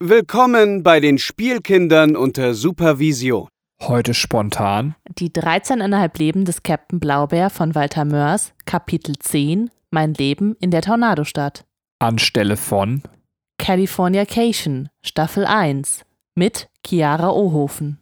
Willkommen bei den Spielkindern unter Supervision. Heute spontan. Die 13,5 Leben des Captain Blaubeer von Walter Mörs, Kapitel 10, Mein Leben in der Tornadostadt. Anstelle von Californication, Staffel 1, mit Chiara Ohofen.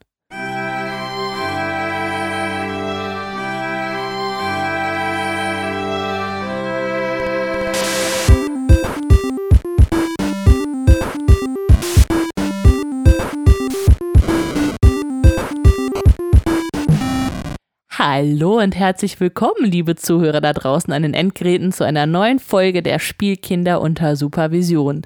Hallo und herzlich willkommen, liebe Zuhörer da draußen an den Endgeräten, zu einer neuen Folge der Spielkinder unter Supervision.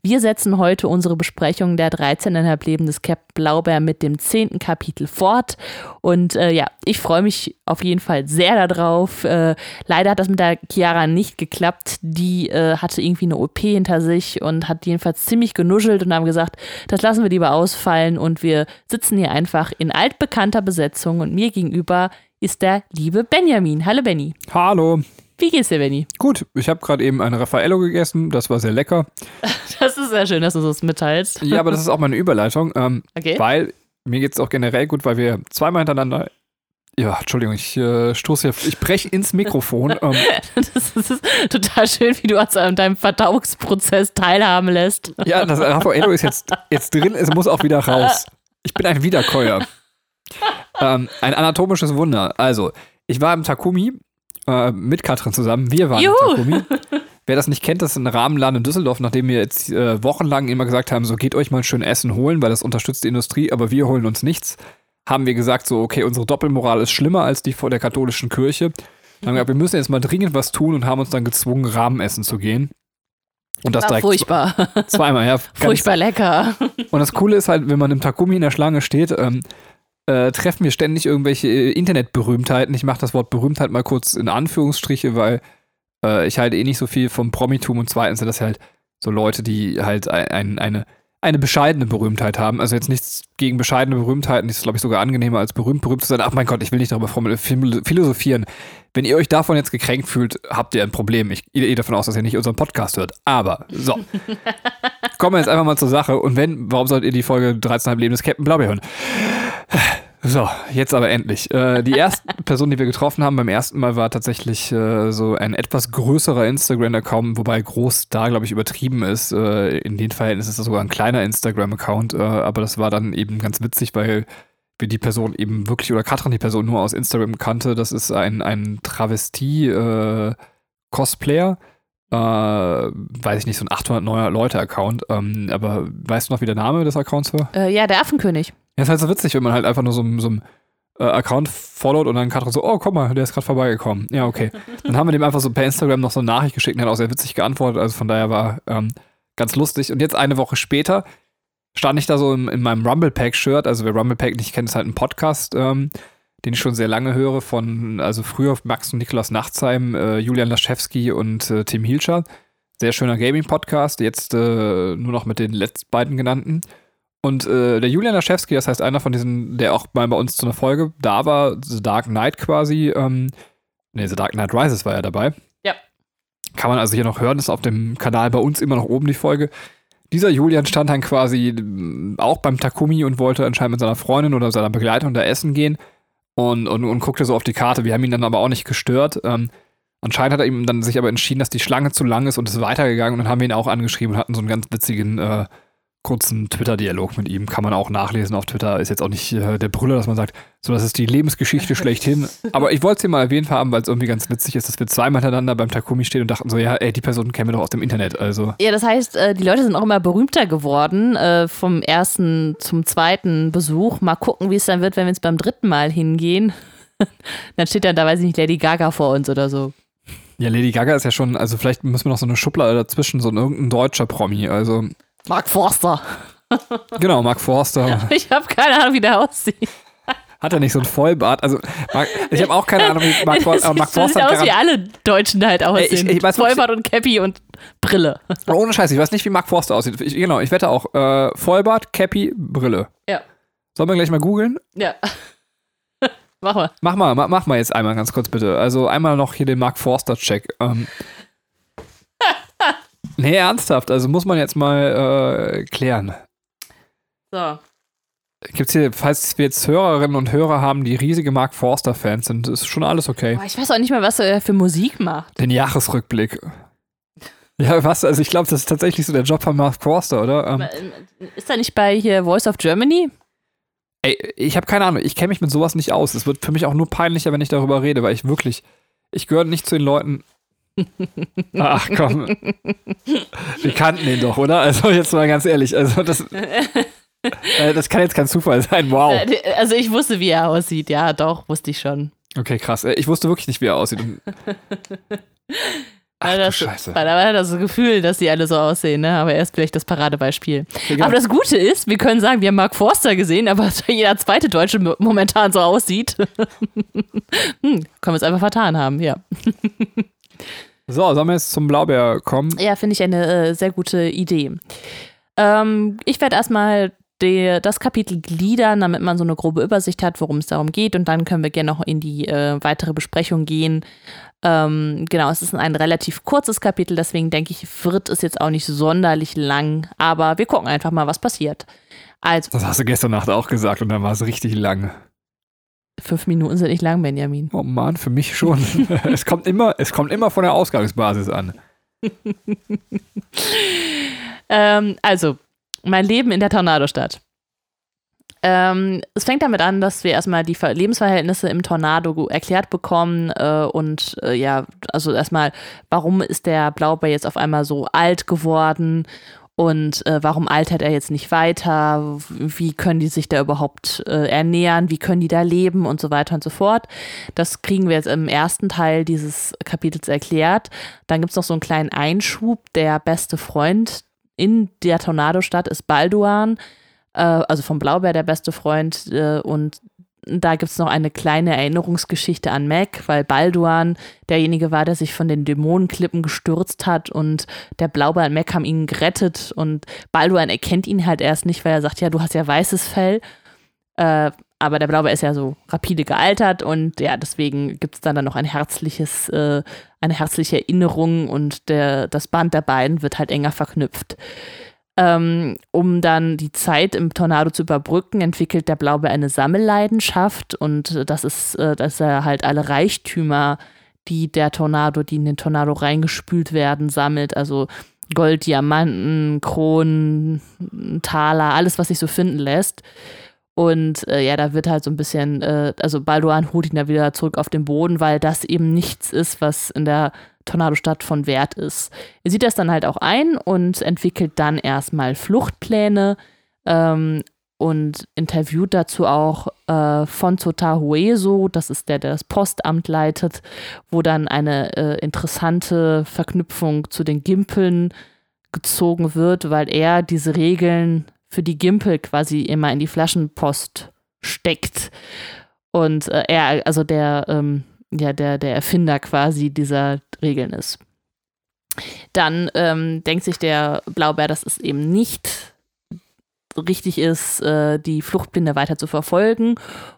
Wir setzen heute unsere Besprechung der 13,5 Leben des Captain Blaubeer mit dem 10. Kapitel fort. Und äh, ja, ich freue mich auf jeden Fall sehr darauf. Äh, leider hat das mit der Chiara nicht geklappt. Die äh, hatte irgendwie eine OP hinter sich und hat jedenfalls ziemlich genuschelt und haben gesagt, das lassen wir lieber ausfallen und wir sitzen hier einfach in altbekannter Besetzung und mir gegenüber ist der liebe Benjamin. Hallo Benny. Hallo. Wie geht's dir, Benny? Gut, ich habe gerade eben eine Raffaello gegessen, das war sehr lecker. Das ist sehr schön, dass du das mitteilst. Ja, aber das ist auch meine Überleitung, ähm, Okay. weil mir geht es auch generell gut, weil wir zweimal hintereinander. Ja, Entschuldigung, ich äh, stoße hier, ich breche ins Mikrofon. ähm, Das ist, das ist total schön, wie du uns an deinem Verdauungsprozess teilhaben lässt. ja, das Raffaello ist jetzt, jetzt drin, es muss auch wieder raus. Ich bin ein Wiederkäuer. Ähm, ein anatomisches Wunder. Also, ich war im Takumi äh, mit Katrin zusammen. Wir waren Juhu. im Takumi. Wer das nicht kennt, das ist ein Rahmenladen in Düsseldorf, nachdem wir jetzt äh, wochenlang immer gesagt haben, so geht euch mal schön Essen holen, weil das unterstützt die Industrie, aber wir holen uns nichts. Haben wir gesagt, so, okay, unsere Doppelmoral ist schlimmer als die vor der katholischen Kirche. Dann haben wir gesagt, wir müssen jetzt mal dringend was tun und haben uns dann gezwungen, Rahmenessen zu gehen. Und das War direkt furchtbar. zweimal, ja. Furchtbar lecker. und das Coole ist halt, wenn man im Takumi in der Schlange steht, ähm, äh, treffen wir ständig irgendwelche äh, Internetberühmtheiten. Ich mache das Wort Berühmtheit mal kurz in Anführungsstriche, weil äh, ich halte eh nicht so viel vom Promitum und zweitens sind das halt so Leute, die halt ein, ein, eine, eine bescheidene Berühmtheit haben. Also jetzt nichts gegen bescheidene Berühmtheiten, das ist glaube ich sogar angenehmer als berühmt berühmt zu sein. Ach mein Gott, ich will nicht darüber philosophieren. Wenn ihr euch davon jetzt gekränkt fühlt, habt ihr ein Problem. Ich gehe eh davon aus, dass ihr nicht unseren Podcast hört. Aber, so. Kommen wir jetzt einfach mal zur Sache. Und wenn, warum sollt ihr die Folge 13,5 Leben des Captain Blaubeer hören? So, jetzt aber endlich. Äh, die erste Person, die wir getroffen haben beim ersten Mal, war tatsächlich äh, so ein etwas größerer Instagram-Account, wobei groß da, glaube ich, übertrieben ist. Äh, in den Verhältnissen ist das sogar ein kleiner Instagram-Account, äh, aber das war dann eben ganz witzig, weil wir die Person eben wirklich, oder Katrin die Person nur aus Instagram kannte. Das ist ein, ein Travestie-Cosplayer. Äh, weiß ich nicht, so ein 800 neuer Leute-Account. Ähm, aber weißt du noch, wie der Name des Accounts war? Äh, ja, der Affenkönig. Ja, ist halt so witzig, wenn man halt einfach nur so, so einen äh, Account followt und dann Katrin so, oh, guck mal, der ist gerade vorbeigekommen. Ja, okay. Dann haben wir dem einfach so per Instagram noch so eine Nachricht geschickt und er hat auch sehr witzig geantwortet. Also von daher war ähm, ganz lustig. Und jetzt eine Woche später stand ich da so in, in meinem Rumble Pack-Shirt. Also wer Rumble Pack nicht kennt, ist halt ein Podcast, ähm, den ich schon sehr lange höre von, also früher Max und Niklas Nachtsheim, äh, Julian Laschewski und äh, Tim Hilscher. Sehr schöner Gaming-Podcast, jetzt äh, nur noch mit den letzten beiden genannten. Und äh, der Julian Laschewski, das heißt einer von diesen, der auch mal bei uns zu einer Folge da war, The Dark Knight quasi, ähm, ne, The Dark Knight Rises war ja dabei. Ja. Kann man also hier noch hören, ist auf dem Kanal bei uns immer noch oben die Folge. Dieser Julian stand dann quasi ähm, auch beim Takumi und wollte anscheinend mit seiner Freundin oder seiner Begleitung da essen gehen und, und, und guckte so auf die Karte. Wir haben ihn dann aber auch nicht gestört. Ähm, anscheinend hat er ihm dann sich aber entschieden, dass die Schlange zu lang ist und ist weitergegangen und dann haben wir ihn auch angeschrieben und hatten so einen ganz witzigen äh, kurzen Twitter-Dialog mit ihm. Kann man auch nachlesen auf Twitter. Ist jetzt auch nicht äh, der Brüller, dass man sagt, so das ist die Lebensgeschichte schlechthin. Aber ich wollte es hier mal erwähnt haben, weil es irgendwie ganz witzig ist, dass wir zweimal hintereinander beim Takumi stehen und dachten so, ja, ey, die Person kennen wir doch aus dem Internet. Also, Ja, das heißt, äh, die Leute sind auch immer berühmter geworden äh, vom ersten zum zweiten Besuch. Mal gucken, wie es dann wird, wenn wir jetzt beim dritten Mal hingehen. dann steht dann da, weiß ich nicht, Lady Gaga vor uns oder so. ja, Lady Gaga ist ja schon, also vielleicht müssen wir noch so eine Schublade dazwischen, so ein irgendein deutscher Promi. Also, Mark Forster. genau, Mark Forster. Ich habe keine Ahnung, wie der aussieht. Hat er nicht so ein Vollbart? Also, Mark, ich habe auch keine Ahnung, wie Mark, For äh, Mark Forster sieht aus wie alle Deutschen halt aussehen. ich- ich weiß, Vollbart und Cappy und Brille. Aber Ohne Scheiß, ich weiß nicht, wie Mark Forster aussieht. Ich, genau, ich wette auch. Äh, Vollbart, Cappy, Brille. Ja. Sollen wir gleich mal googeln? Ja. Mach mal. Mach mal, mach, mach mal jetzt einmal ganz kurz bitte. Also einmal noch hier den Mark Forster-Check. Ähm. Nee, ernsthaft. Also muss man jetzt mal äh, klären. So. Gibt's hier, falls wir jetzt Hörerinnen und Hörer haben, die riesige Mark Forster-Fans sind, ist schon alles okay. Boah, ich weiß auch nicht mehr, was er für Musik macht. Den Jahresrückblick. Ja, was? Also ich glaube, das ist tatsächlich so der Job von Mark Forster, oder? Ähm, Ist er nicht bei hier Voice of Germany? ey, ich habe keine Ahnung, ich kenne mich mit sowas nicht aus. Es wird für mich auch nur peinlicher, wenn ich darüber rede, weil ich wirklich, ich gehöre nicht zu den Leuten. Ach komm. Wir kannten ihn doch, oder? Also jetzt mal ganz ehrlich, also das, äh, das kann jetzt kein Zufall sein. Wow. Äh, Also ich wusste, wie er aussieht. Ja, doch, wusste ich schon. Okay, krass. Äh, Ich wusste wirklich nicht, wie er aussieht. Ach Weil das, Scheiße. Weil da war das Gefühl, dass die alle so aussehen, ne? Aber er ist vielleicht das Paradebeispiel. Egal. Aber das Gute ist, wir können sagen, wir haben Mark Forster gesehen, aber jeder zweite Deutsche mo- momentan so aussieht. hm, können wir es einfach vertan haben, ja. So, sollen wir jetzt zum Blaubeer kommen? Ja, finde ich eine äh, sehr gute Idee. Ähm, ich werde erstmal die, das Kapitel gliedern, damit man so eine grobe Übersicht hat, worum es darum geht. Und dann können wir gerne noch in die äh, weitere Besprechung gehen. Ähm, genau, es ist ein relativ kurzes Kapitel, deswegen denke ich, wird es jetzt auch nicht sonderlich lang. Aber wir gucken einfach mal, was passiert. Also, Das hast du gestern Nacht auch gesagt und dann war es richtig lang. Fünf Minuten sind nicht lang, Benjamin. Oh Mann, für mich schon. es, kommt immer, es kommt immer von der Ausgangsbasis an. Ähm, also, mein Leben in der Tornadostadt. Ähm, es fängt damit an, dass wir erstmal die Ver- Lebensverhältnisse im Tornado erklärt bekommen äh, und äh, ja, also erstmal, warum ist der Blaubeer jetzt auf einmal so alt geworden und äh, warum altert er jetzt nicht weiter? Wie können die sich da überhaupt äh, ernähren? Wie können die da leben und so weiter und so fort? Das kriegen wir jetzt im ersten Teil dieses Kapitels erklärt. Dann gibt es noch so einen kleinen Einschub. Der beste Freund in der Tornadostadt ist Balduan, äh, also vom Blaubeer der beste Freund. Äh, und da gibt es noch eine kleine Erinnerungsgeschichte an Mac, weil Balduan derjenige war, der sich von den Dämonenklippen gestürzt hat und der Blaubeer und Mac haben ihn gerettet und Balduan erkennt ihn halt erst nicht, weil er sagt, ja, du hast ja weißes Fell. Äh, aber der Blaubeer ist ja so rapide gealtert und ja, deswegen gibt es dann, dann noch ein herzliches, äh, eine herzliche Erinnerung und der, das Band der beiden wird halt enger verknüpft. Ähm, um dann die Zeit im Tornado zu überbrücken, entwickelt der Blaubeer eine Sammelleidenschaft und das ist, äh, dass er halt alle Reichtümer, die der Tornado, die in den Tornado reingespült werden, sammelt. Also Gold, Diamanten, Kronen, Taler, alles, was sich so finden lässt. Und äh, ja, da wird halt so ein bisschen, äh, also Balduan holt ihn da wieder zurück auf den Boden, weil das eben nichts ist, was in der Tornadostadt von Wert ist. Er sieht das dann halt auch ein und entwickelt dann erstmal Fluchtpläne ähm, und interviewt dazu auch äh, Fonzo Tahueso, das ist der, der das Postamt leitet, wo dann eine äh, interessante Verknüpfung zu den Gimpeln gezogen wird, weil er diese Regeln für die Gimpel quasi immer in die Flaschenpost steckt. Und äh, er, also der, ähm, ja, der, der Erfinder quasi dieser Regeln ist. Dann ähm, denkt sich der Blaubeer, dass es eben nicht richtig ist, äh, die Fluchtpläne weiter zu verfolgen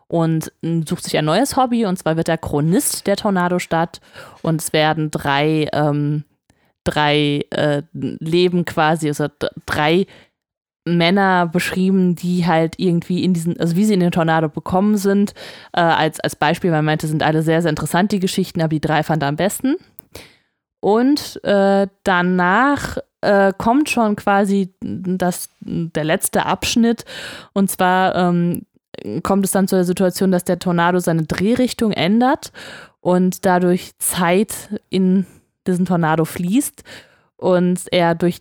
und äh, sucht sich ein neues Hobby und zwar wird er Chronist der Tornadostadt und es werden drei, ähm, drei äh, Leben quasi, also drei Männer beschrieben, die halt irgendwie in diesen, also wie sie in den Tornado bekommen sind, äh, als, als Beispiel, weil man meinte, sind alle sehr, sehr interessant, die Geschichten, aber die drei fand er am besten. Und äh, danach äh, kommt schon quasi das, der letzte Abschnitt. Und zwar ähm, kommt es dann zu der Situation, dass der Tornado seine Drehrichtung ändert und dadurch Zeit in diesen Tornado fließt und er durch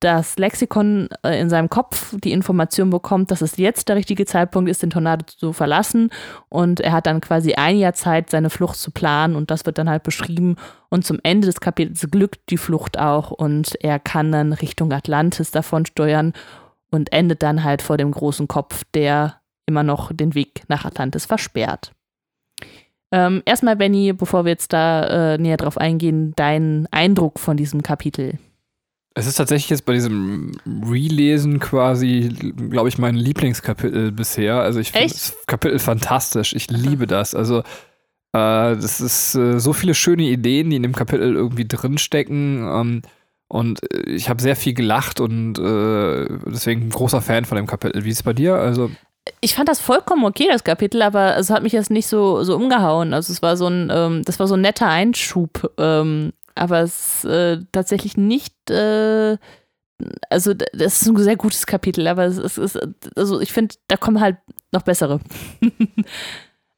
das Lexikon äh, in seinem Kopf die Information bekommt, dass es jetzt der richtige Zeitpunkt ist, den Tornado zu verlassen. Und er hat dann quasi ein Jahr Zeit, seine Flucht zu planen. Und das wird dann halt beschrieben. Und zum Ende des Kapitels glückt die Flucht auch. Und er kann dann Richtung Atlantis davon steuern und endet dann halt vor dem großen Kopf, der immer noch den Weg nach Atlantis versperrt. Ähm, erstmal, Benny, bevor wir jetzt da äh, näher drauf eingehen, dein Eindruck von diesem Kapitel. Es ist tatsächlich jetzt bei diesem Relesen quasi, glaube ich, mein Lieblingskapitel bisher. Also ich finde das Kapitel fantastisch. Ich liebe das. Also äh, das ist äh, so viele schöne Ideen, die in dem Kapitel irgendwie drinstecken. Ähm, Und äh, ich habe sehr viel gelacht und äh, deswegen ein großer Fan von dem Kapitel. Wie ist es bei dir? Also ich fand das vollkommen okay, das Kapitel, aber es hat mich jetzt nicht so, so umgehauen. Also es war so ein, ähm, das war so ein netter Einschub, ähm, aber es ist äh, tatsächlich nicht, äh, also das ist ein sehr gutes Kapitel, aber es ist, also ich finde, da kommen halt noch bessere.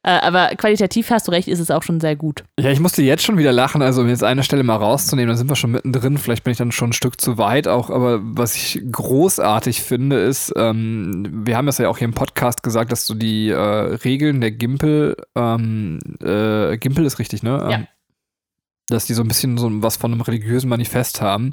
Äh, aber qualitativ hast du recht, ist es auch schon sehr gut. Ja, ich musste jetzt schon wieder lachen, also um jetzt eine Stelle mal rauszunehmen, da sind wir schon mittendrin, vielleicht bin ich dann schon ein Stück zu weit auch, aber was ich großartig finde, ist, ähm, wir haben das ja auch hier im Podcast gesagt, dass du die äh, Regeln der Gimpel, ähm, äh, Gimpel ist richtig, ne? Ja. Dass die so ein bisschen so was von einem religiösen Manifest haben.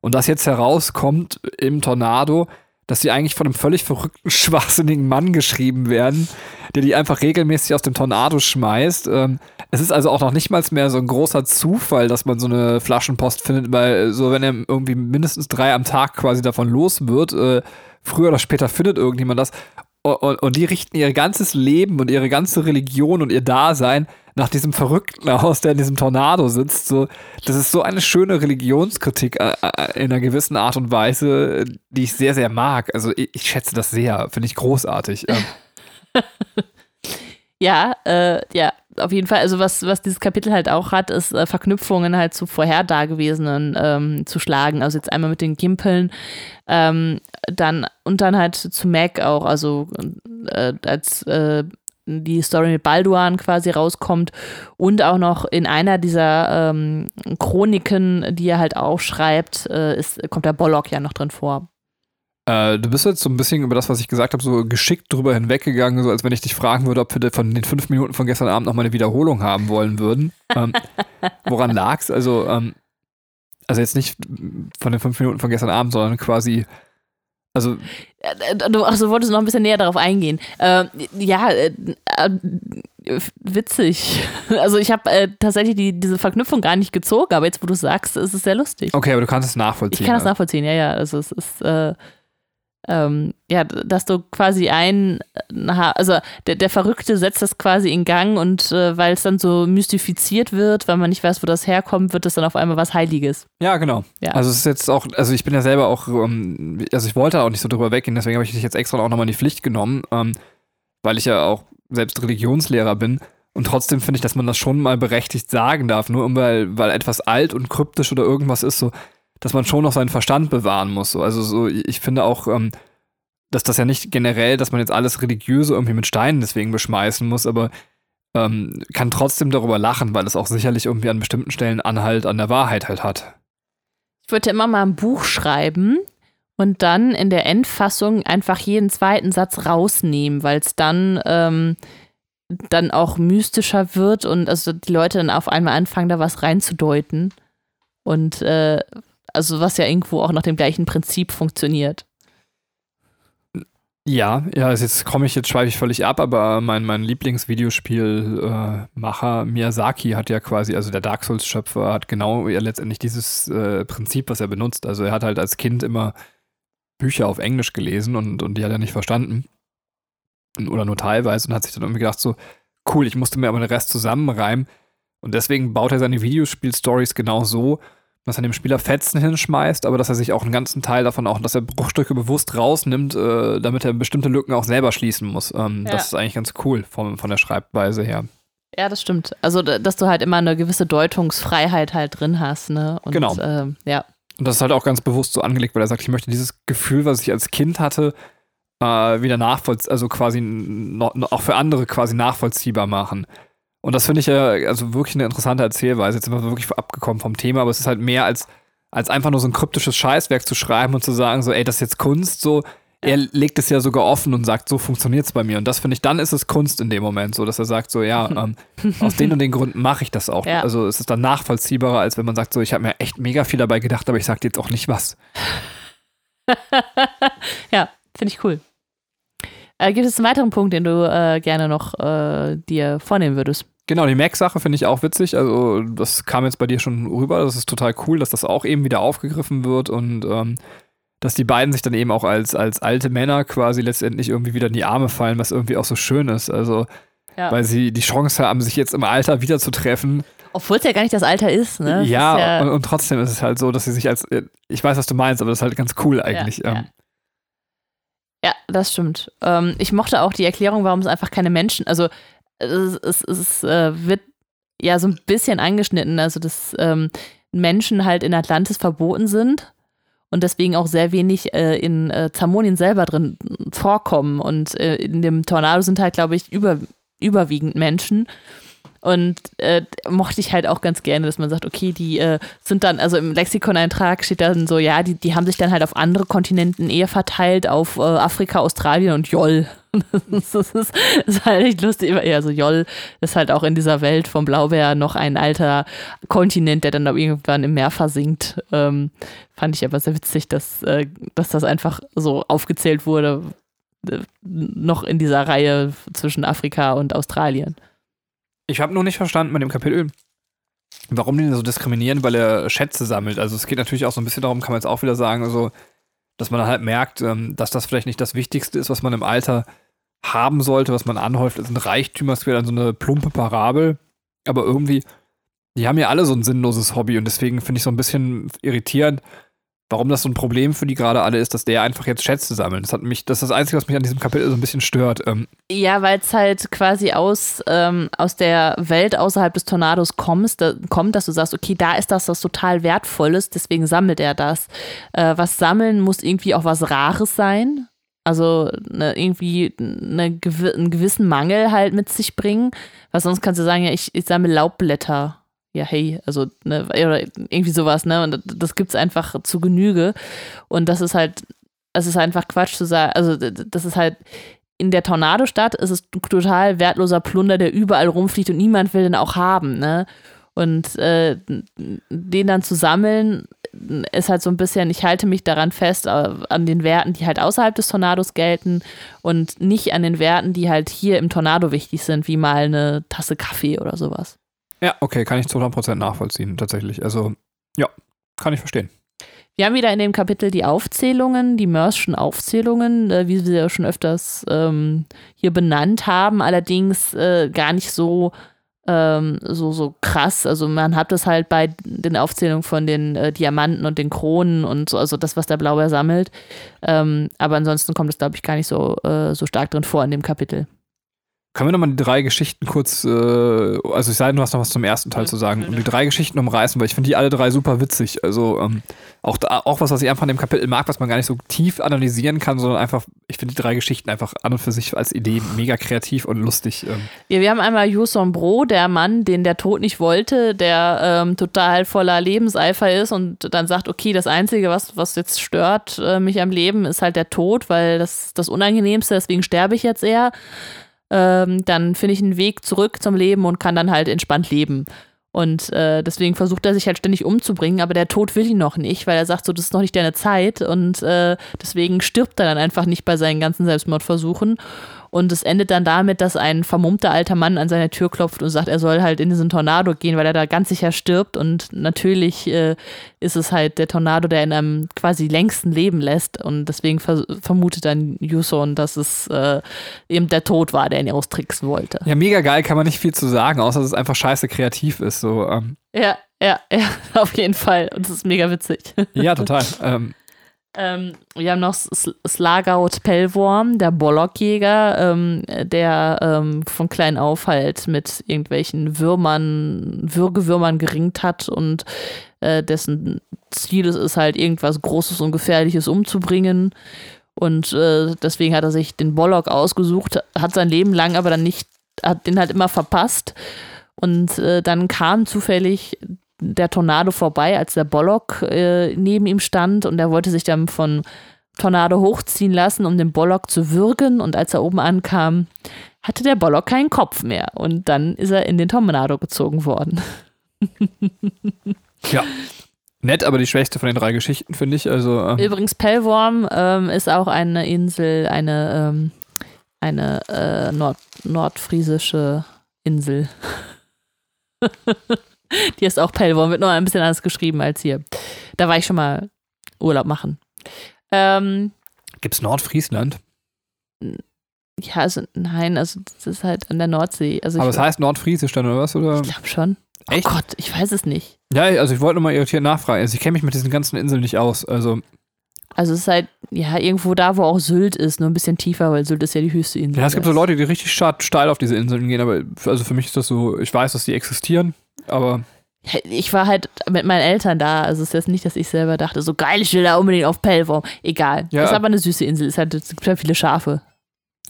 Und das jetzt herauskommt im Tornado, dass sie eigentlich von einem völlig verrückten, schwachsinnigen Mann geschrieben werden, der die einfach regelmäßig aus dem Tornado schmeißt. Ähm, es ist also auch noch nicht mal mehr so ein großer Zufall, dass man so eine Flaschenpost findet, weil so wenn er irgendwie mindestens drei am Tag quasi davon los wird, äh, früher oder später findet irgendjemand das. Und, und, die richten ihr ganzes Leben und ihre ganze Religion und ihr Dasein nach diesem Verrückten aus, der in diesem Tornado sitzt. So, das ist so eine schöne Religionskritik äh, äh, in einer gewissen Art und Weise, die ich sehr, sehr mag. Also ich, ich schätze das sehr, finde ich großartig. Ähm. ja, äh, ja, auf jeden Fall. Also was, was dieses Kapitel halt auch hat, ist äh, Verknüpfungen halt zu vorher dagewesenen ähm, zu schlagen. Also jetzt einmal mit den Gimpeln, ähm, dann und dann halt zu Mac auch, also äh, als äh, die Story mit Balduan quasi rauskommt und auch noch in einer dieser ähm, Chroniken, die er halt aufschreibt, äh, ist, kommt der Bollock ja noch drin vor. Äh, du bist jetzt so ein bisschen über das, was ich gesagt habe, so geschickt drüber hinweggegangen, so als wenn ich dich fragen würde, ob wir von den fünf Minuten von gestern Abend noch mal eine Wiederholung haben wollen würden. ähm, woran lag's? Also, ähm, also jetzt nicht von den fünf Minuten von gestern Abend, sondern quasi also. Äh, du ach, so, wolltest noch ein bisschen näher darauf eingehen. Äh, ja, äh, äh, witzig. Also ich habe äh, tatsächlich die, diese Verknüpfung gar nicht gezogen, aber jetzt, wo du sagst, ist es sehr lustig. Okay, aber du kannst es nachvollziehen. Ich kann es nachvollziehen, ja, ja. Also es ist ähm, ja, dass du quasi ein, also der, der Verrückte setzt das quasi in Gang und äh, weil es dann so mystifiziert wird, weil man nicht weiß, wo das herkommt, wird es dann auf einmal was Heiliges. Ja, genau. Ja. Also es ist jetzt auch, also ich bin ja selber auch, ähm, also ich wollte auch nicht so drüber weggehen, deswegen habe ich dich jetzt extra auch nochmal in die Pflicht genommen, ähm, weil ich ja auch selbst Religionslehrer bin. Und trotzdem finde ich, dass man das schon mal berechtigt sagen darf, nur weil, weil etwas alt und kryptisch oder irgendwas ist, so, dass man schon noch seinen Verstand bewahren muss. So. Also so, ich finde auch, ähm, dass das ja nicht generell, dass man jetzt alles Religiöse irgendwie mit Steinen deswegen beschmeißen muss, aber ähm, kann trotzdem darüber lachen, weil es auch sicherlich irgendwie an bestimmten Stellen Anhalt an der Wahrheit halt hat. Ich würde immer mal ein Buch schreiben und dann in der Endfassung einfach jeden zweiten Satz rausnehmen, weil es dann ähm, dann auch mystischer wird und also die Leute dann auf einmal anfangen, da was reinzudeuten. Und äh, also was ja irgendwo auch nach dem gleichen Prinzip funktioniert. Ja, ja, also jetzt komme ich, jetzt schweife ich völlig ab, aber mein, mein Lieblingsvideospielmacher äh, Miyazaki hat ja quasi, also der Dark Souls-Schöpfer hat genau ja, letztendlich dieses äh, Prinzip, was er benutzt. Also er hat halt als Kind immer Bücher auf Englisch gelesen und, und die hat er nicht verstanden. Oder nur teilweise und hat sich dann irgendwie gedacht, so, cool, ich musste mir aber den Rest zusammenreimen. Und deswegen baut er seine Videospiel-Stories genau so, dass er dem Spieler Fetzen hinschmeißt, aber dass er sich auch einen ganzen Teil davon auch, dass er Bruchstücke bewusst rausnimmt, äh, damit er bestimmte Lücken auch selber schließen muss. Ähm, ja. Das ist eigentlich ganz cool von, von der Schreibweise her. Ja, das stimmt. Also, dass du halt immer eine gewisse Deutungsfreiheit halt drin hast, ne? Und, genau. Äh, ja. Und das ist halt auch ganz bewusst so angelegt, weil er sagt, ich möchte dieses Gefühl, was ich als Kind hatte, äh, wieder nachvollziehen, also quasi noch, auch für andere quasi nachvollziehbar machen. Und das finde ich ja also wirklich eine interessante Erzählweise. Jetzt sind wir wirklich abgekommen vom Thema, aber es ist halt mehr als, als einfach nur so ein kryptisches Scheißwerk zu schreiben und zu sagen, so, ey, das ist jetzt Kunst, so. Er legt es ja sogar offen und sagt, so funktioniert es bei mir. Und das finde ich, dann ist es Kunst in dem Moment, so dass er sagt, so, ja, ähm, aus den und den Gründen mache ich das auch. Ja. Also es ist dann nachvollziehbarer, als wenn man sagt, so, ich habe mir echt mega viel dabei gedacht, aber ich sage jetzt auch nicht was. ja, finde ich cool. Äh, gibt es einen weiteren Punkt, den du äh, gerne noch äh, dir vornehmen würdest? Genau, die Mac-Sache finde ich auch witzig. Also, das kam jetzt bei dir schon rüber. Das ist total cool, dass das auch eben wieder aufgegriffen wird und ähm, dass die beiden sich dann eben auch als, als alte Männer quasi letztendlich irgendwie wieder in die Arme fallen, was irgendwie auch so schön ist. Also, Ja. weil sie die Chance haben, sich jetzt im Alter wiederzutreffen. Obwohl es ja gar nicht das Alter ist, ne? Ja, ist ja Und, und trotzdem ist es halt so, dass sie sich als, ich weiß, was du meinst, aber das ist halt ganz cool eigentlich. Ja, ja. ähm. ja das stimmt. Ähm, ich mochte auch die Erklärung, warum es einfach keine Menschen, also es, es, es äh, wird ja so ein bisschen angeschnitten, also dass ähm, Menschen halt in Atlantis verboten sind und deswegen auch sehr wenig äh, in äh, Zamonien selber drin vorkommen. Und äh, in dem Tornado sind halt, glaube ich, über, überwiegend Menschen. Und äh, mochte ich halt auch ganz gerne, dass man sagt, okay, die äh, sind dann, also im Lexikon-Eintrag steht dann so, ja, die, die haben sich dann halt auf andere Kontinenten eher verteilt, auf äh, Afrika, Australien und Joll. das, ist, das ist halt echt lustig. Ja, so Joll ist halt auch in dieser Welt vom Blaubeer noch ein alter Kontinent, der dann auch irgendwann im Meer versinkt. Ähm, fand ich aber sehr witzig, dass, äh, dass das einfach so aufgezählt wurde, äh, noch in dieser Reihe zwischen Afrika und Australien. Ich habe nur nicht verstanden mit dem Kapitel, warum die ihn so diskriminieren, weil er Schätze sammelt. Also es geht natürlich auch so ein bisschen darum, kann man jetzt auch wieder sagen, also, dass man halt merkt, ähm, dass das vielleicht nicht das Wichtigste ist, was man im Alter haben sollte, was man anhäuft, ist ein Reichtümer, es wäre dann so eine plumpe Parabel. Aber irgendwie, die haben ja alle so ein sinnloses Hobby und deswegen finde ich so ein bisschen irritierend, warum das so ein Problem für die gerade alle ist, dass der einfach jetzt Schätze sammelt. Das hat mich, das ist das Einzige, was mich an diesem Kapitel so ein bisschen stört. Ähm, Ja, weil es halt quasi aus, ähm, aus der Welt außerhalb des Tornados kommst, da, kommt, dass du sagst, okay, da ist das was total Wertvolles, deswegen sammelt er das. Äh, was sammeln muss irgendwie auch was Rares sein. Also ne, irgendwie eine, gewi- einen gewissen Mangel halt mit sich bringen. Weil sonst kannst du sagen, ja, ich, ich sammle Laubblätter. Ja, hey, also, ne, oder irgendwie sowas, ne? Und das, gibt's einfach zu Genüge. Und das ist halt, es ist einfach Quatsch zu sagen, also das ist halt, in der Tornadostadt ist es total wertloser Plunder, der überall rumfliegt und niemand will den auch haben, ne? Und äh, den dann zu sammeln, ist halt so ein bisschen, ich halte mich daran fest, äh, an den Werten, die halt außerhalb des Tornados gelten und nicht an den Werten, die halt hier im Tornado wichtig sind, wie mal eine Tasse Kaffee oder sowas. Ja, okay, kann ich zu 100% nachvollziehen, tatsächlich. Also, ja, kann ich verstehen. Wir haben wieder in dem Kapitel die Aufzählungen, die Mörschen Aufzählungen, äh, wie wir sie ja schon öfters ähm, hier benannt haben, allerdings äh, gar nicht so, ähm, so, so krass. Also man hat es halt bei den Aufzählungen von den äh, Diamanten und den Kronen und so, also das, was der Blaubeer sammelt. Ähm, aber ansonsten kommt es, glaube ich, gar nicht so, äh, so stark drin vor in dem Kapitel. Können wir nochmal die drei Geschichten kurz, äh, also ich sei denn, du hast noch was zum ersten Teil zu sagen, und die drei Geschichten umreißen, weil ich finde die alle drei super witzig. Also ähm, auch, da, auch was, was ich einfach an dem Kapitel mag, was man gar nicht so tief analysieren kann, sondern einfach, ich finde die drei Geschichten einfach an und für sich als Idee mega kreativ und lustig. Ähm. Ja, wir haben einmal Yuson Bro, der Mann, den der Tod nicht wollte, der ähm, total voller Lebenseifer ist und dann sagt, okay, das Einzige, was, was jetzt stört äh, mich am Leben, ist halt der Tod, weil das ist das Unangenehmste, deswegen sterbe ich jetzt eher. Ähm, dann finde ich einen Weg zurück zum Leben und kann dann halt entspannt leben. Und äh, deswegen versucht er sich halt ständig umzubringen, aber der Tod will ihn noch nicht, weil er sagt so, das ist noch nicht deine Zeit und äh, deswegen stirbt er dann einfach nicht bei seinen ganzen Selbstmordversuchen. Und es endet dann damit, dass ein vermummter alter Mann an seine Tür klopft und sagt, er soll halt in diesen Tornado gehen, weil er da ganz sicher stirbt. Und natürlich äh, ist es halt der Tornado, der in einem quasi längsten Leben lässt. Und deswegen ver vermutet dann Yuson, dass es äh, eben der Tod war, der ihn austricksen wollte. Ja, mega geil, kann man nicht viel zu sagen, außer dass es einfach scheiße kreativ ist. So, ähm, Ja, ja, ja, auf jeden Fall. Und es ist mega witzig. ja, total. ähm, Ähm, wir haben noch S- Slagaut Pellworm, der Bollockjäger, ähm, der ähm, von klein auf halt mit irgendwelchen Würmern, Würgewürmern geringt hat und äh, dessen Ziel es ist halt irgendwas Großes und Gefährliches umzubringen. Und äh, deswegen hat er sich den Bollock ausgesucht, hat sein Leben lang aber dann nicht, hat den halt immer verpasst. Und äh, dann kam zufällig der Tornado vorbei, als der Bollock äh, neben ihm stand und er wollte sich dann von Tornado hochziehen lassen, um den Bollock zu würgen. Und als er oben ankam, hatte der Bollock keinen Kopf mehr. Und dann ist er in den Tornado gezogen worden. ja. Nett, aber die schwächste von den drei Geschichten, finde ich. Also, ähm, Übrigens, Pellworm ähm, ist auch eine Insel, eine, ähm, eine äh, Nord nordfriesische Insel. Die ist auch Pellworm, wird nur ein bisschen anders geschrieben als hier. Da war ich schon mal Urlaub machen. Ähm, Gibt es Nordfriesland? Ja, also nein, also das ist halt an der Nordsee. Also Aber ich es heißt Nordfriesisch dann, oder was? Oder? glaube schon. Echt? Oh Gott, ich weiß es nicht. Ja, also ich wollte nur mal irritiert nachfragen. Also ich kenne mich mit diesen ganzen Inseln nicht aus. Also, Also es ist halt, ja, irgendwo da, wo auch Sylt ist, nur ein bisschen tiefer, weil Sylt ist ja die höchste Insel. ja, es gibt so Das- Leute, die richtig steil auf diese Inseln gehen, aber also für mich ist das so, ich weiß, dass die existieren, aber Ich war halt mit meinen Eltern da, also es ist jetzt nicht, dass ich selber dachte, so geil, ich will da unbedingt auf Pellworm. Egal. Ja. Ist aber eine süße Insel, ist halt, es gibt halt viele Schafe.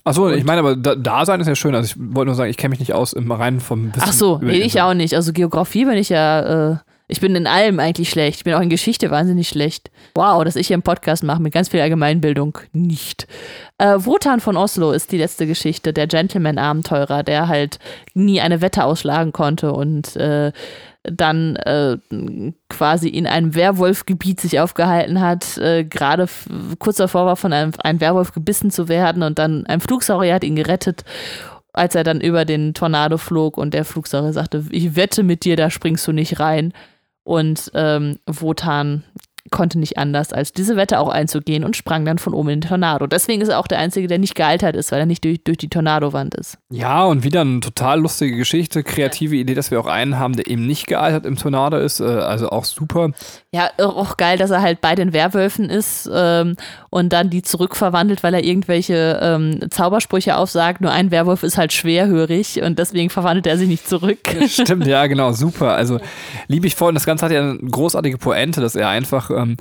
Achso, ich meine, aber da, sein ist ja schön. Also ich wollte nur sagen, ich kenne mich nicht aus im rein vom Wissen. Ach so, über nee, ich auch nicht. Also Geografie bin ich ja, äh, ich bin in allem eigentlich schlecht. Ich bin auch in Geschichte wahnsinnig schlecht. Wow, dass ich hier einen Podcast mache mit ganz viel Allgemeinbildung. Nicht. Äh, Wotan von Oslo ist die letzte Geschichte, der Gentleman-Abenteurer, der halt nie eine Wette ausschlagen konnte und äh, dann äh, quasi in einem Werwolfgebiet sich aufgehalten hat, äh, gerade kurz davor war, von einem, einem Werwolf gebissen zu werden und dann ein Flugsaurier hat ihn gerettet als er dann über den Tornado flog und der Flugsaurier sagte, ich wette mit dir, da springst du nicht rein. Und ähm, Wotan konnte nicht anders, als diese Wette auch einzugehen und sprang dann von oben in den Tornado. Deswegen ist er auch der Einzige, der nicht gealtert ist, weil er nicht durch, durch die Tornadowand ist. Ja, und wieder eine total lustige Geschichte, kreative Idee, dass wir auch einen haben, der eben nicht gealtert im Tornado ist. Äh, also auch super. Ja, auch geil, dass er halt bei den Werwölfen ist ähm, und dann die zurückverwandelt, weil er irgendwelche ähm, Zaubersprüche aufsagt. Nur ein Werwolf ist halt schwerhörig und deswegen verwandelt er sich nicht zurück. Stimmt, ja, genau, super. Also liebe ich voll. Und das Ganze hat ja eine großartige Pointe, dass er einfach, ähm,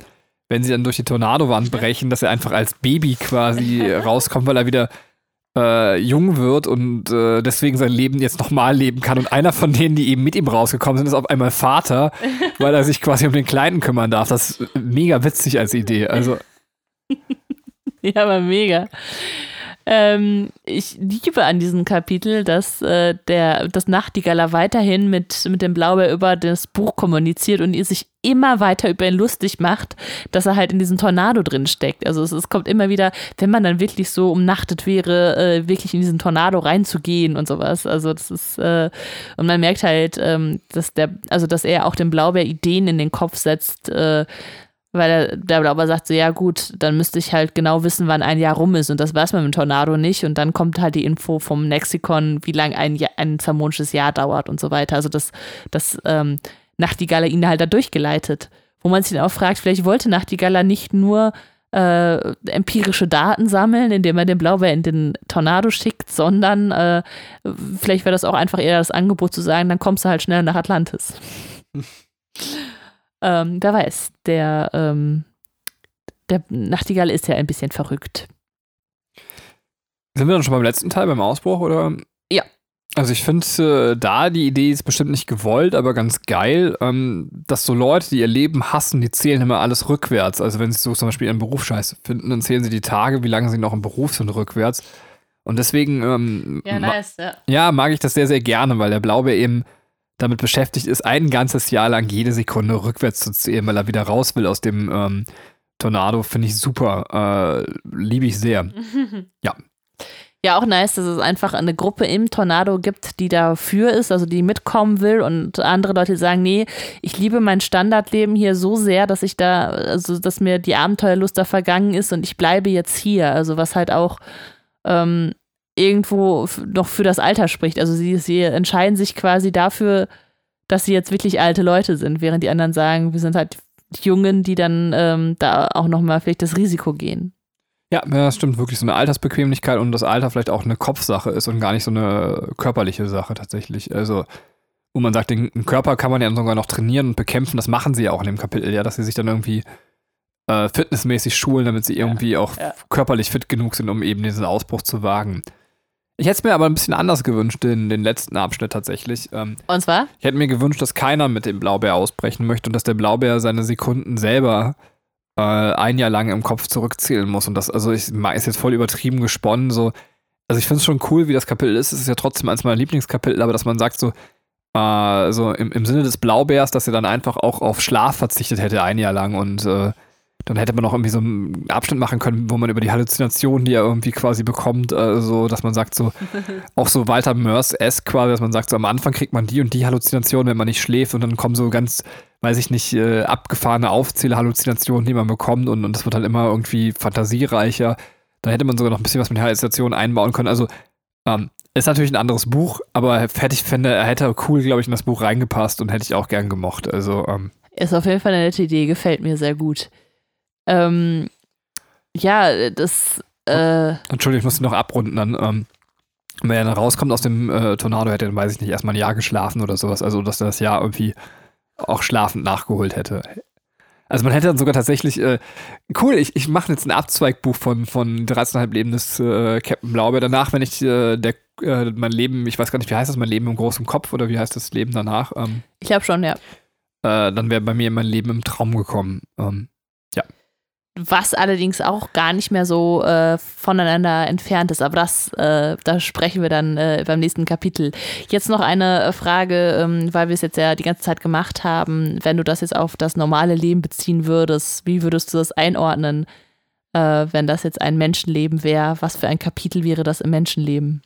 wenn sie dann durch die Tornadowand brechen, dass er einfach als Baby quasi rauskommt, weil er wieder äh, jung wird und äh, deswegen sein Leben jetzt nochmal leben kann. Und einer von denen, die eben mit ihm rausgekommen sind, ist auf einmal Vater, weil er sich quasi um den Kleinen kümmern darf. Das ist mega witzig als Idee. Also, Ja, aber mega. Ähm, ich liebe an diesem Kapitel, dass äh, der das Nachtigaller weiterhin mit, mit dem Blaubeer über das Buch kommuniziert und ihr sich immer weiter über ihn lustig macht, dass er halt in diesem Tornado drin steckt. Also es, es kommt immer wieder, wenn man dann wirklich so umnachtet wäre, äh, wirklich in diesen Tornado reinzugehen und sowas. Also das ist, äh, und man merkt halt, ähm, dass der, also dass er auch dem Blaubeer Ideen in den Kopf setzt, äh, weil er, der Blauber sagt so, ja gut, dann müsste ich halt genau wissen, wann ein Jahr rum ist und das weiß man mit dem Tornado nicht und dann kommt halt die Info vom Lexikon, wie lang ein, Jahr, ein zermonisches Jahr dauert und so weiter. Also das, das ähm, Nachtigaller ihn halt da durchgeleitet. Wo man sich dann auch fragt, vielleicht wollte Nachtigaller nicht nur äh, empirische Daten sammeln, indem er den Blaubeer in den Tornado schickt, sondern äh, vielleicht wäre das auch einfach eher das Angebot zu sagen, dann kommst du halt schnell nach Atlantis. Ähm, wer weiß, der, ähm, der Nachtigall ist ja ein bisschen verrückt. Sind wir dann schon beim letzten Teil, beim Ausbruch, oder? Ja. Also ich finde, äh, da die Idee ist bestimmt nicht gewollt, aber ganz geil, ähm, dass so Leute, die ihr Leben hassen, die zählen immer alles rückwärts. Also wenn sie so zum Beispiel ihren Beruf scheiße finden, dann zählen sie die Tage, wie lange sie noch im Beruf sind, rückwärts. Und deswegen ähm, ma- ja. ja, mag ich das sehr, sehr gerne, weil der Blaubeer eben damit beschäftigt ist, ein ganzes Jahr lang jede Sekunde rückwärts zu zählen, weil er wieder raus will aus dem ähm, Tornado. Finde ich super. Äh, Liebe ich sehr. Ja, auch nice, dass es einfach eine Gruppe im Tornado gibt, die dafür ist, also die mitkommen will und andere Leute sagen, nee, ich liebe mein Standardleben hier so sehr, dass ich da, also dass mir die Abenteuerlust da vergangen ist und ich bleibe jetzt hier. Also was halt auch ähm, irgendwo noch für das Alter spricht. Also sie, sie entscheiden sich quasi dafür, dass sie jetzt wirklich alte Leute sind, während die anderen sagen, wir sind halt die Jungen, die dann ähm, da auch nochmal vielleicht das Risiko gehen. Ja, ja, das stimmt wirklich. So eine Altersbequemlichkeit und das Alter vielleicht auch eine Kopfsache ist und gar nicht so eine körperliche Sache tatsächlich. Also, wo man sagt, den, den Körper kann man ja sogar noch trainieren und bekämpfen. Das machen sie ja auch in dem Kapitel, ja, dass sie sich dann irgendwie äh, fitnessmäßig schulen, damit sie irgendwie auch ja. körperlich fit genug sind, um eben diesen Ausbruch zu wagen. Ich hätte es mir aber ein bisschen anders gewünscht, den, den letzten Abschnitt tatsächlich. Ähm, Und zwar? ich hätte mir gewünscht, dass keiner mit dem Blaubeer ausbrechen möchte und dass der Blaubeer seine Sekunden selber äh, ein Jahr lang im Kopf zurückzählen muss. Und das, also ich ist jetzt voll übertrieben gesponnen. So. Also ich finde es schon cool, wie das Kapitel ist. Es ist ja trotzdem eins meiner Lieblingskapitel, aber dass man sagt, so, äh, so im, im Sinne des Blaubeers, dass er dann einfach auch auf Schlaf verzichtet hätte ein Jahr lang und äh, dann hätte man noch irgendwie so einen Abschnitt machen können, wo man über die Halluzinationen, die er irgendwie quasi bekommt, äh, so, dass man sagt, so, auch so Walter Mörs-esque quasi, dass man sagt, so am Anfang kriegt man die und die Halluzination, wenn man nicht schläft und dann kommen so ganz, weiß ich nicht, äh, abgefahrene Aufzählhalluzinationen, die man bekommt und, und das wird halt immer irgendwie fantasiereicher. Da hätte man sogar noch ein bisschen was mit Halluzination einbauen können. Also, ähm, ist natürlich ein anderes Buch, aber hätte ich fände, er hätte cool, glaube ich, in das Buch reingepasst und hätte ich auch gern gemocht. Also, ähm, Ist auf jeden Fall eine nette Idee, gefällt mir sehr gut. Ähm, ja, das. Äh, Entschuldigung, ich musste noch abrunden dann. Ähm, wenn er dann rauskommt aus dem äh, Tornado, hätte er dann, weiß ich nicht, erstmal ein Jahr geschlafen oder sowas. Also, dass er das Jahr irgendwie auch schlafend nachgeholt hätte. Also man hätte dann sogar tatsächlich, äh, cool, ich, ich mache jetzt ein Abzweigbuch von, von 13,5 Leben des äh, Captain Blaubeer. Danach, wenn ich äh, der, äh, mein Leben, ich weiß gar nicht, wie heißt das, mein Leben im großen Kopf oder wie heißt das Leben danach? Ähm, ich glaube schon, ja. äh, dann wäre bei mir mein Leben im Traum gekommen. Ähm, Was allerdings auch gar nicht mehr so äh, voneinander entfernt ist. Aber das, äh, da sprechen wir dann äh, beim nächsten Kapitel. Jetzt noch eine äh, Frage, ähm, weil wir es jetzt ja die ganze Zeit gemacht haben. Wenn du das jetzt auf das normale Leben beziehen würdest, wie würdest du das einordnen, äh, wenn das jetzt ein Menschenleben wäre? Was für ein Kapitel wäre das im Menschenleben?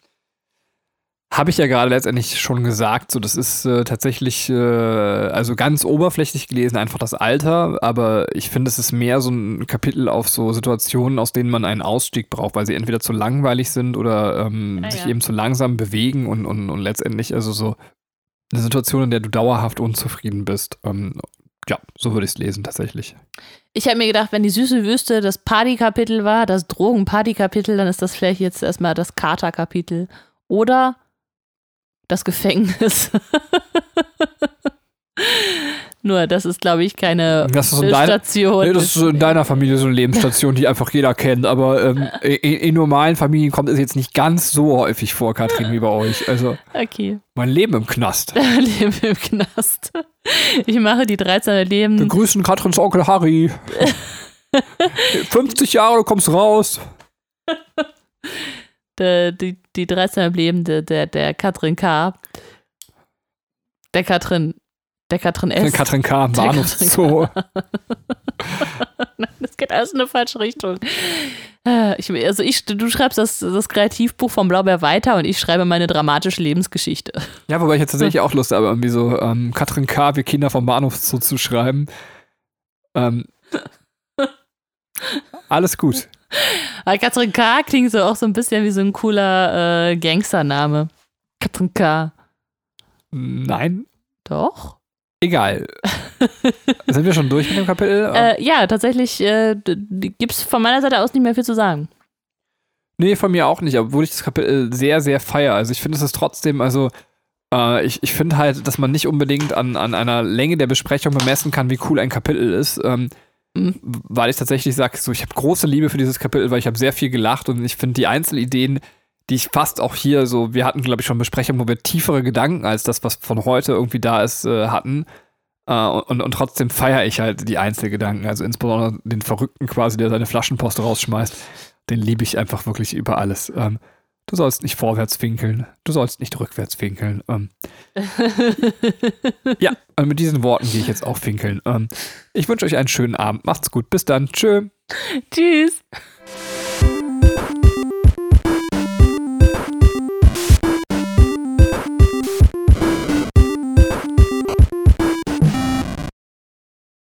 Habe ich ja gerade letztendlich schon gesagt, so das ist äh, tatsächlich, äh, also ganz oberflächlich gelesen, einfach das Alter, aber ich finde, es ist mehr so ein Kapitel auf so Situationen, aus denen man einen Ausstieg braucht, weil sie entweder zu langweilig sind oder ähm, Ah, sich ja. eben zu langsam bewegen und, und, und letztendlich also so eine Situation, in der du dauerhaft unzufrieden bist. Ähm, ja, so würde ich es lesen tatsächlich. Ich habe mir gedacht, wenn die süße Wüste das Partykapitel war, das Drogen-Party-Kapitel, dann ist das vielleicht jetzt erstmal das Kater-Kapitel. Oder das Gefängnis. Nur, das ist, glaube ich, keine Das ist in deiner- Station. Nee, das ist in deiner Familie so eine Lebensstation, die einfach jeder kennt, aber ähm, in, in normalen Familien kommt es jetzt nicht ganz so häufig vor, Katrin, wie bei euch. Also Okay. mein Leben im Knast. Leben im Knast. Ich mache die 13 Wir Leben. grüßen Katrins Onkel Harry. 50 Jahre, du kommst raus. Der, die, die 13 Leben der, der, der Katrin K. Der Katrin. Der Katrin S. Katrin K. Bahnhofszoo. Das geht alles in eine falsche Richtung. Äh, Ich, also ich, du schreibst das, das Kreativbuch vom Blaubeer weiter und ich schreibe meine dramatische Lebensgeschichte. Ja, wobei ich jetzt tatsächlich auch Lust habe, irgendwie so ähm, Katrin K. wir Kinder vom Bahnhofszoo zu schreiben. Ähm, alles gut. Aber Katrin K. klingt so auch so ein bisschen wie so ein cooler äh, Gangstername. Katrin K. Nein, Doch? egal. Sind wir schon durch mit dem Kapitel? Äh, ja, tatsächlich äh, gibt es von meiner Seite aus nicht mehr viel zu sagen. Nee, von mir auch nicht, obwohl ich das Kapitel sehr, sehr feiere. Also ich finde es ist trotzdem, also äh, ich, ich finde halt, dass man nicht unbedingt an, an einer Länge der Besprechung bemessen kann, wie cool ein Kapitel ist. Ähm. Weil ich tatsächlich sage, so, ich habe große Liebe für dieses Kapitel, weil ich habe sehr viel gelacht und ich finde die Einzelideen, die ich fast auch hier so, wir hatten, glaube ich, schon Besprechungen, wo wir tiefere Gedanken als das, was von heute irgendwie da ist, äh, hatten. Äh, und, und trotzdem feiere ich halt die Einzelgedanken. Also insbesondere den Verrückten quasi, der seine Flaschenpost rausschmeißt. Den liebe ich einfach wirklich über alles. Ähm, du sollst nicht vorwärts winkeln, du sollst nicht rückwärts winkeln. Ähm, ja, und mit diesen Worten gehe ich jetzt auch winkeln. Ähm, ich wünsche euch einen schönen Abend. Macht's gut. Bis dann. Tschö. Tschüss.